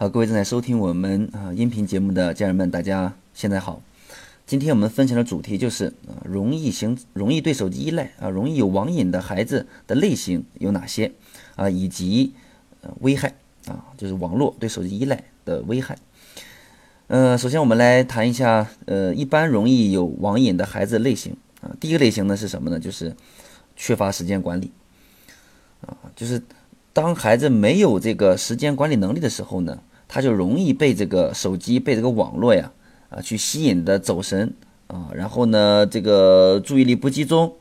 好，各位正在收听我们啊音频节目的家人们，大家现在好。今天我们分享的主题就是啊，容易形容易对手机依赖啊，容易有网瘾的孩子的类型有哪些啊，以及呃危害啊，就是网络对手机依赖的危害。呃，首先我们来谈一下呃，一般容易有网瘾的孩子类型啊。第一个类型呢是什么呢？就是缺乏时间管理啊，就是当孩子没有这个时间管理能力的时候呢。他就容易被这个手机、被这个网络呀，啊，去吸引的走神啊，然后呢，这个注意力不集中，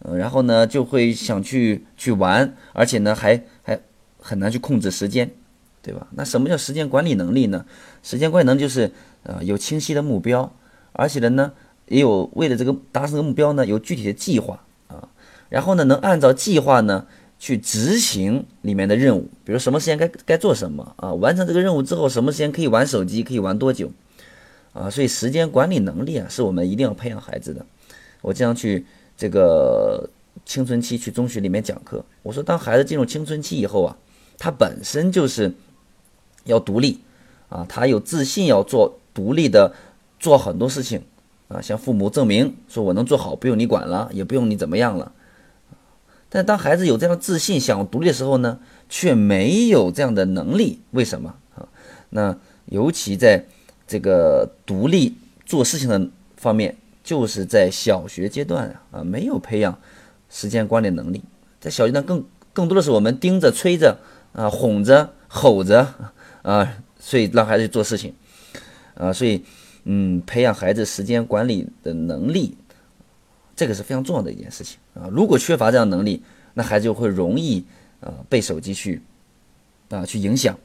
呃，然后呢，就会想去去玩，而且呢，还还很难去控制时间，对吧？那什么叫时间管理能力呢？时间管理能力就是呃，有清晰的目标，而且呢，也有为了这个达成这个目标呢，有具体的计划啊，然后呢，能按照计划呢。去执行里面的任务，比如什么时间该该做什么啊？完成这个任务之后，什么时间可以玩手机，可以玩多久啊？所以时间管理能力啊，是我们一定要培养孩子的。我经常去这个青春期去中学里面讲课，我说当孩子进入青春期以后啊，他本身就是要独立啊，他有自信，要做独立的，做很多事情啊，向父母证明说我能做好，不用你管了，也不用你怎么样了。但当孩子有这样的自信、想要独立的时候呢，却没有这样的能力，为什么啊？那尤其在这个独立做事情的方面，就是在小学阶段啊，没有培养时间管理能力。在小阶段更更多的是我们盯着、催着啊、哄着、吼着啊，所以让孩子去做事情啊，所以嗯，培养孩子时间管理的能力。这个是非常重要的一件事情啊！如果缺乏这样能力，那孩子就会容易啊被手机去啊去影响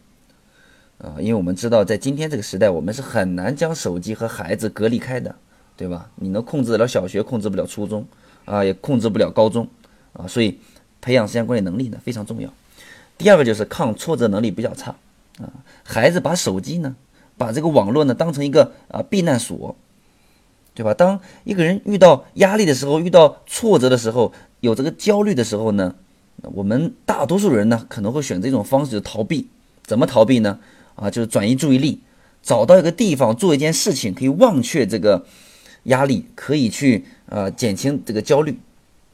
啊，因为我们知道在今天这个时代，我们是很难将手机和孩子隔离开的，对吧？你能控制得了小学，控制不了初中啊，也控制不了高中啊，所以培养时间管理能力呢非常重要。第二个就是抗挫折能力比较差啊，孩子把手机呢，把这个网络呢当成一个啊避难所。对吧？当一个人遇到压力的时候，遇到挫折的时候，有这个焦虑的时候呢，我们大多数人呢可能会选择一种方式，就逃避。怎么逃避呢？啊，就是转移注意力，找到一个地方做一件事情，可以忘却这个压力，可以去啊减轻这个焦虑。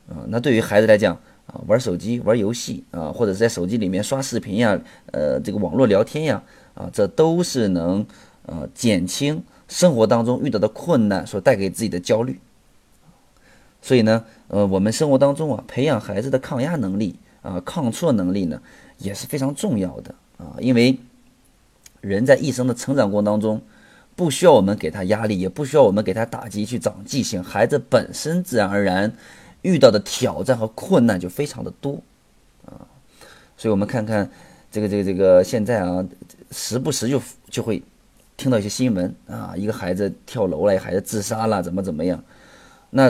啊，那对于孩子来讲啊，玩手机、玩游戏啊，或者是在手机里面刷视频呀，呃，这个网络聊天呀，啊，这都是能呃减轻。生活当中遇到的困难所带给自己的焦虑，所以呢，呃，我们生活当中啊，培养孩子的抗压能力啊、抗挫能力呢，也是非常重要的啊。因为人在一生的成长过程当中，不需要我们给他压力，也不需要我们给他打击去长记性，孩子本身自然而然遇到的挑战和困难就非常的多啊。所以我们看看这个这个这个现在啊，时不时就就会。听到一些新闻啊，一个孩子跳楼了，孩子自杀了，怎么怎么样？那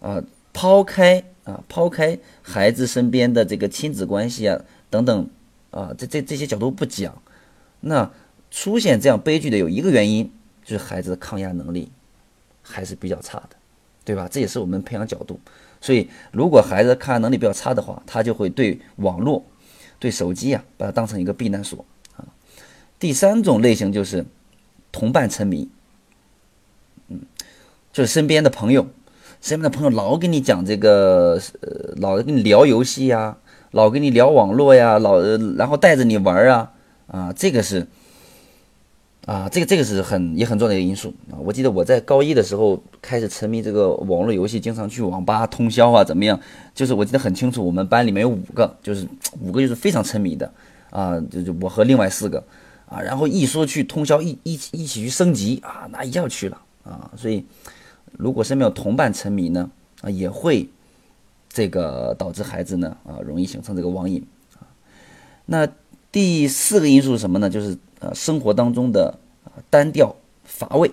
啊，抛开啊，抛开孩子身边的这个亲子关系啊等等啊，这这这些角度不讲，那出现这样悲剧的有一个原因，就是孩子的抗压能力还是比较差的，对吧？这也是我们培养角度。所以，如果孩子抗压能力比较差的话，他就会对网络、对手机啊，把它当成一个避难所啊。第三种类型就是。同伴沉迷，嗯，就是身边的朋友，身边的朋友老跟你讲这个，呃，老跟你聊游戏呀，老跟你聊网络呀，老然后带着你玩啊，啊，这个是，啊，这个这个是很也很重要的一个因素啊。我记得我在高一的时候开始沉迷这个网络游戏，经常去网吧通宵啊，怎么样？就是我记得很清楚，我们班里面有五个，就是五个就是非常沉迷的，啊，就就我和另外四个。啊，然后一说去通宵，一一起一起去升级啊，那一下去了啊。所以，如果身边有同伴沉迷呢，啊，也会这个导致孩子呢啊，容易形成这个网瘾啊。那第四个因素是什么呢？就是呃，生活当中的单调乏味，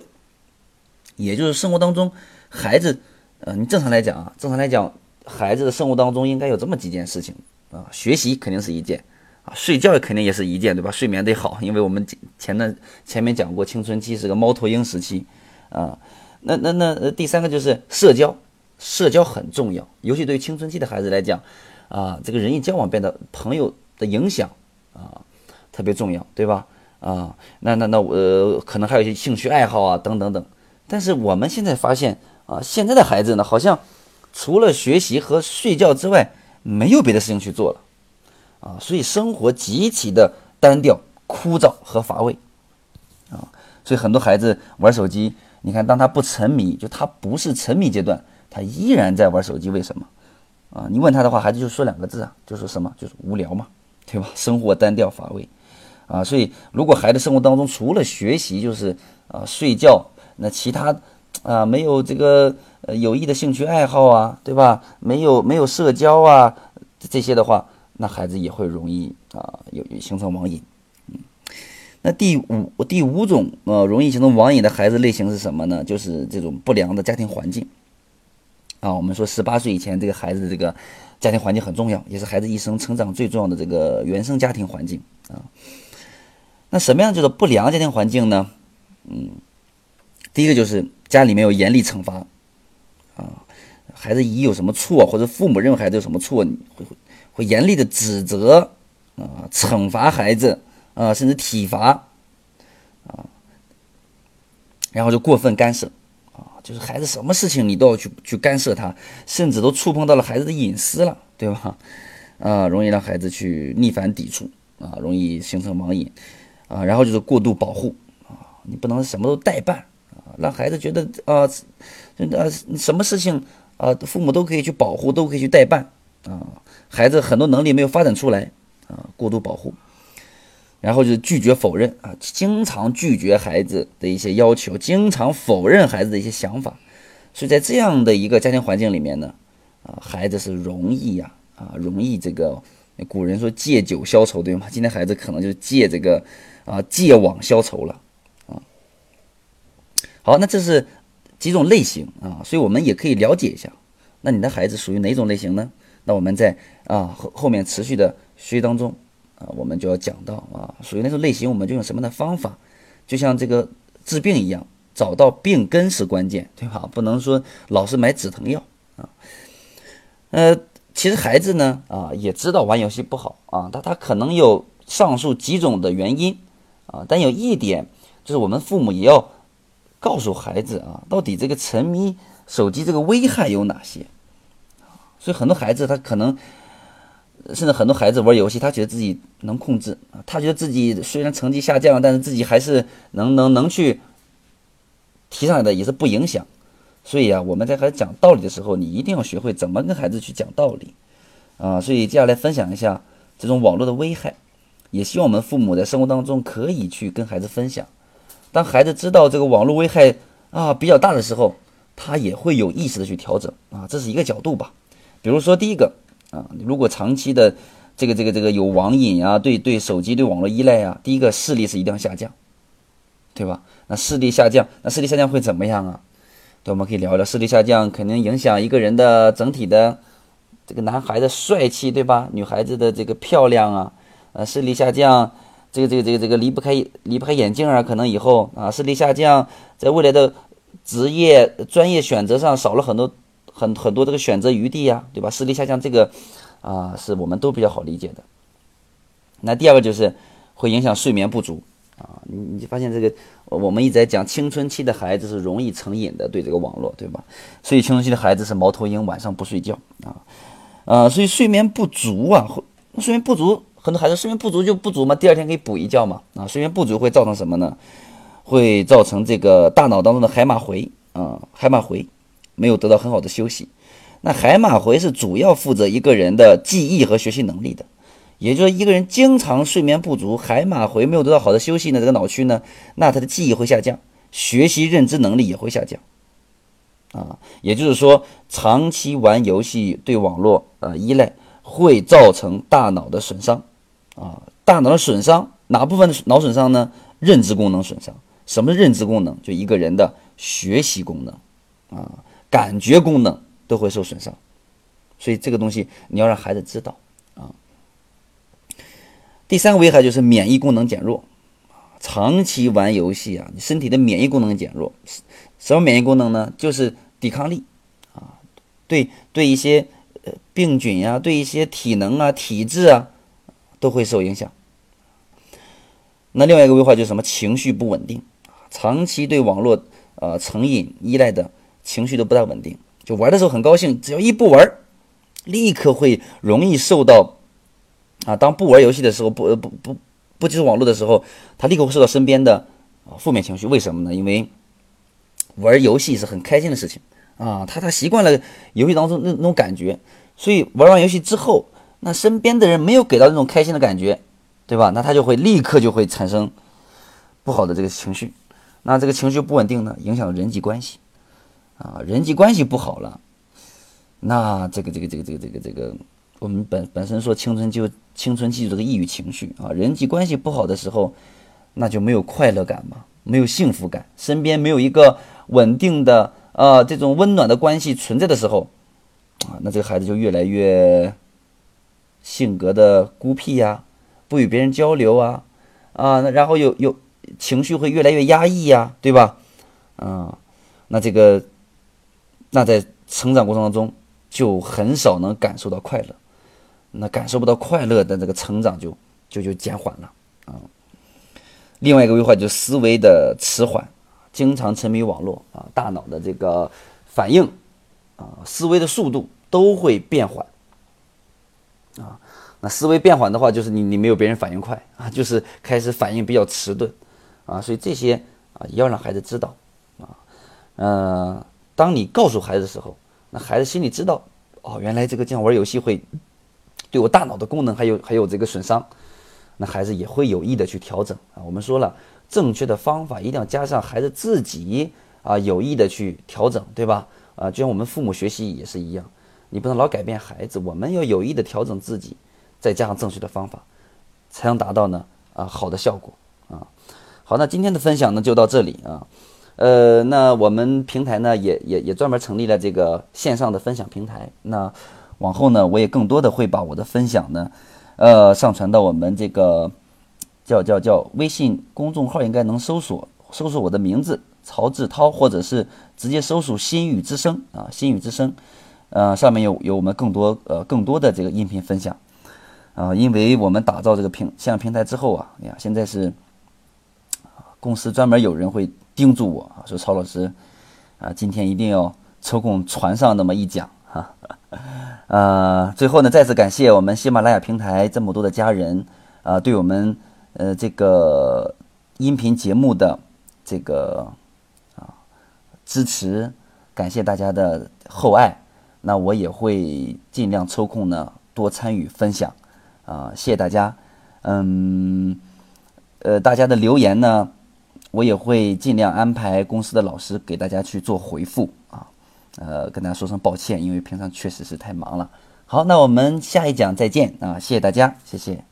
也就是生活当中孩子，呃，你正常来讲啊，正常来讲，孩子的生活当中应该有这么几件事情啊，学习肯定是一件。啊，睡觉肯定也是一件，对吧？睡眠得好，因为我们前段前面讲过，青春期是个猫头鹰时期，啊，那那那第三个就是社交，社交很重要，尤其对于青春期的孩子来讲，啊，这个人际交往变得朋友的影响啊特别重要，对吧？啊，那那那呃，可能还有一些兴趣爱好啊，等等等。但是我们现在发现啊，现在的孩子呢，好像除了学习和睡觉之外，没有别的事情去做了啊，所以生活极其的单调、枯燥和乏味啊。所以很多孩子玩手机，你看，当他不沉迷，就他不是沉迷阶段，他依然在玩手机，为什么？啊，你问他的话，孩子就说两个字啊，就说什么？就是无聊嘛，对吧？生活单调乏味。啊，所以如果孩子生活当中除了学习就是啊睡觉，那其他啊没有这个呃有益的兴趣爱好啊，对吧？没有没有社交啊这些的话，那孩子也会容易啊有形成网瘾。嗯，那第五第五种呃容易形成网瘾的孩子类型是什么呢？就是这种不良的家庭环境。啊，我们说十八岁以前这个孩子的这个家庭环境很重要，也是孩子一生成长最重要的这个原生家庭环境啊。那什么样叫做不良家庭环境呢？嗯，第一个就是家里面有严厉惩罚，啊，孩子一有什么错，或者父母认为孩子有什么错，你会会严厉的指责，啊，惩罚孩子，啊，甚至体罚，啊，然后就过分干涉，啊，就是孩子什么事情你都要去去干涉他，甚至都触碰到了孩子的隐私了，对吧？啊，容易让孩子去逆反抵触，啊，容易形成网瘾。啊，然后就是过度保护啊，你不能什么都代办，让孩子觉得啊，呃，什么事情啊，父母都可以去保护，都可以去代办啊，孩子很多能力没有发展出来啊，过度保护，然后就是拒绝否认啊，经常拒绝孩子的一些要求，经常否认孩子的一些想法，所以在这样的一个家庭环境里面呢，啊，孩子是容易呀，啊，容易这个古人说借酒消愁，对吗？今天孩子可能就借这个。啊，借网消愁了，啊，好，那这是几种类型啊，所以我们也可以了解一下，那你的孩子属于哪种类型呢？那我们在啊后后面持续的学习当中啊，我们就要讲到啊，属于那种类型，我们就用什么的方法，就像这个治病一样，找到病根是关键，对吧？不能说老是买止疼药啊，呃，其实孩子呢啊也知道玩游戏不好啊，他他可能有上述几种的原因。啊，但有一点就是，我们父母也要告诉孩子啊，到底这个沉迷手机这个危害有哪些所以很多孩子他可能，甚至很多孩子玩游戏，他觉得自己能控制啊，他觉得自己虽然成绩下降，但是自己还是能能能去提上来的，也是不影响。所以啊，我们在孩子讲道理的时候，你一定要学会怎么跟孩子去讲道理啊。所以接下来分享一下这种网络的危害。也希望我们父母在生活当中可以去跟孩子分享。当孩子知道这个网络危害啊比较大的时候，他也会有意识的去调整啊，这是一个角度吧。比如说第一个啊，如果长期的这个这个这个有网瘾啊，对对手机对网络依赖啊，第一个视力是一定要下降，对吧？那视力下降，那视力下降会怎么样啊？对，我们可以聊聊视力下降肯定影响一个人的整体的这个男孩的帅气，对吧？女孩子的这个漂亮啊。呃，视力下降，这个这个这个这个离不开离不开眼镜啊，可能以后啊，视力下降，在未来的职业专业选择上少了很多很很多这个选择余地呀，对吧？视力下降这个啊，是我们都比较好理解的。那第二个就是会影响睡眠不足啊，你你就发现这个我们一直在讲青春期的孩子是容易成瘾的，对这个网络，对吧？所以青春期的孩子是猫头鹰，晚上不睡觉啊，呃，所以睡眠不足啊，睡眠不足。很多孩子睡眠不足就不足嘛，第二天可以补一觉嘛。啊，睡眠不足会造成什么呢？会造成这个大脑当中的海马回啊，海马回没有得到很好的休息。那海马回是主要负责一个人的记忆和学习能力的。也就是说，一个人经常睡眠不足，海马回没有得到好的休息呢，这个脑区呢，那他的记忆会下降，学习认知能力也会下降。啊，也就是说，长期玩游戏对网络呃依赖会造成大脑的损伤。啊，大脑的损伤哪部分的脑损伤呢？认知功能损伤。什么是认知功能？就一个人的学习功能啊，感觉功能都会受损伤。所以这个东西你要让孩子知道啊。第三个危害就是免疫功能减弱长期玩游戏啊，你身体的免疫功能减弱。什么免疫功能呢？就是抵抗力啊，对对一些呃病菌呀，对一些体能啊、体质啊。都会受影响。那另外一个危害就是什么？情绪不稳定，长期对网络呃成瘾依赖的情绪都不大稳定。就玩的时候很高兴，只要一不玩，立刻会容易受到啊，当不玩游戏的时候，不不不不接触网络的时候，他立刻会受到身边的啊负面情绪。为什么呢？因为玩游戏是很开心的事情啊，他他习惯了游戏当中那那种感觉，所以玩完游戏之后，那身边的人没有给到那种开心的感觉，对吧？那他就会立刻就会产生不好的这个情绪，那这个情绪不稳定呢，影响人际关系。啊，人际关系不好了，那这个这个这个这个这个这个，我们本本身说青春就青春期这个抑郁情绪啊，人际关系不好的时候，那就没有快乐感嘛，没有幸福感，身边没有一个稳定的啊这种温暖的关系存在的时候，啊，那这个孩子就越来越性格的孤僻呀，不与别人交流啊，啊，那然后有有情绪会越来越压抑呀，对吧？啊，那这个。那在成长过程当中，就很少能感受到快乐，那感受不到快乐的这个成长就就就减缓了啊。另外一个危害就是思维的迟缓，经常沉迷网络啊，大脑的这个反应啊，思维的速度都会变缓啊。那思维变缓的话，就是你你没有别人反应快啊，就是开始反应比较迟钝啊。所以这些啊，要让孩子知道啊，嗯。当你告诉孩子的时候，那孩子心里知道，哦，原来这个这样玩游戏会对我大脑的功能还有还有这个损伤，那孩子也会有意的去调整啊。我们说了，正确的方法一定要加上孩子自己啊有意的去调整，对吧？啊，就像我们父母学习也是一样，你不能老改变孩子，我们要有意的调整自己，再加上正确的方法，才能达到呢啊好的效果啊。好，那今天的分享呢就到这里啊。呃，那我们平台呢，也也也专门成立了这个线上的分享平台。那往后呢，我也更多的会把我的分享呢，呃，上传到我们这个叫叫叫微信公众号，应该能搜索搜索我的名字曹志涛，或者是直接搜索“心语之声”啊，“心语之声”，呃，上面有有我们更多呃更多的这个音频分享啊，因为我们打造这个平线上平台之后啊，哎呀，现在是公司专门有人会。叮嘱我啊，说曹老师，啊，今天一定要抽空传上那么一讲哈。呃，最后呢，再次感谢我们喜马拉雅平台这么多的家人啊，对我们呃这个音频节目的这个啊支持，感谢大家的厚爱。那我也会尽量抽空呢多参与分享啊，谢谢大家。嗯，呃，大家的留言呢。我也会尽量安排公司的老师给大家去做回复啊，呃，跟大家说声抱歉，因为平常确实是太忙了。好，那我们下一讲再见啊，谢谢大家，谢谢。